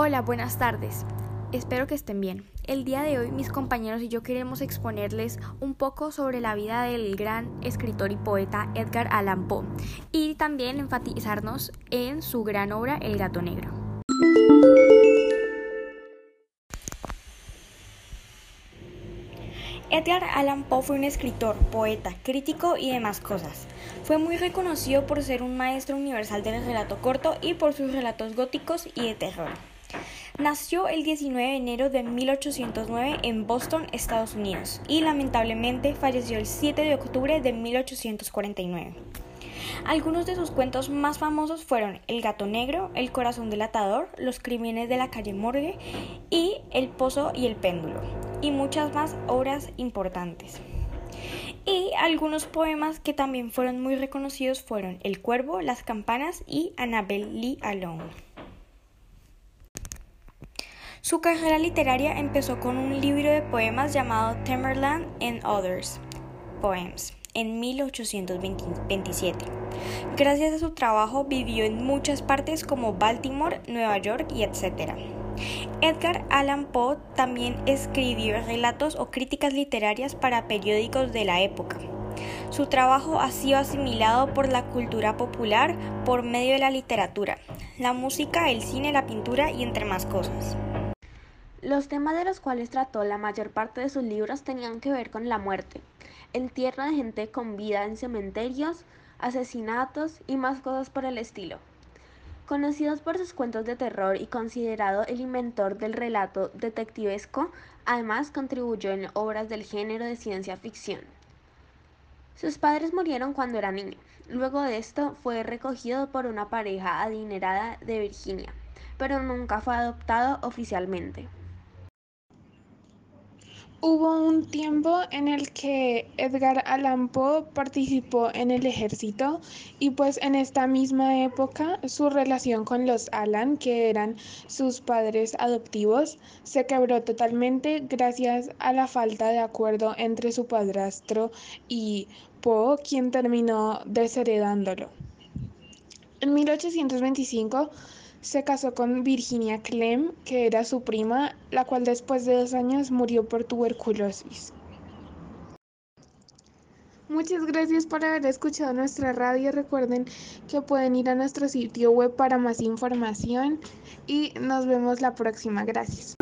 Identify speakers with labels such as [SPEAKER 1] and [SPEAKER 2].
[SPEAKER 1] Hola, buenas tardes. Espero que estén bien. El día de hoy mis compañeros y yo queremos exponerles un poco sobre la vida del gran escritor y poeta Edgar Allan Poe y también enfatizarnos en su gran obra El gato negro. Edgar Allan Poe fue un escritor, poeta, crítico y demás cosas. Fue muy reconocido por ser un maestro universal del relato corto y por sus relatos góticos y de terror. Nació el 19 de enero de 1809 en Boston, Estados Unidos, y lamentablemente falleció el 7 de octubre de 1849. Algunos de sus cuentos más famosos fueron El gato negro, El corazón del atador, Los crímenes de la calle Morgue y El pozo y el péndulo y muchas más obras importantes. Y algunos poemas que también fueron muy reconocidos fueron El cuervo, Las campanas y Annabel Lee Alone. Su carrera literaria empezó con un libro de poemas llamado Tamerlan and Others Poems en 1827. Gracias a su trabajo vivió en muchas partes como Baltimore, Nueva York y etc. Edgar Allan Poe también escribió relatos o críticas literarias para periódicos de la época. Su trabajo ha sido asimilado por la cultura popular por medio de la literatura, la música, el cine, la pintura y entre más cosas.
[SPEAKER 2] Los temas de los cuales trató la mayor parte de sus libros tenían que ver con la muerte, entierro de gente con vida en cementerios, asesinatos y más cosas por el estilo. Conocidos por sus cuentos de terror y considerado el inventor del relato detectivesco, además contribuyó en obras del género de ciencia ficción. Sus padres murieron cuando era niño. Luego de esto fue recogido por una pareja adinerada de Virginia, pero nunca fue adoptado oficialmente.
[SPEAKER 3] Hubo un tiempo en el que Edgar Allan Poe participó en el ejército y pues en esta misma época su relación con los Allan, que eran sus padres adoptivos, se quebró totalmente gracias a la falta de acuerdo entre su padrastro y Poe, quien terminó desheredándolo. En 1825 se casó con Virginia Clem, que era su prima, la cual después de dos años murió por tuberculosis. Muchas gracias por haber escuchado nuestra radio. Recuerden que pueden ir a nuestro sitio web para más información y nos vemos la próxima. Gracias.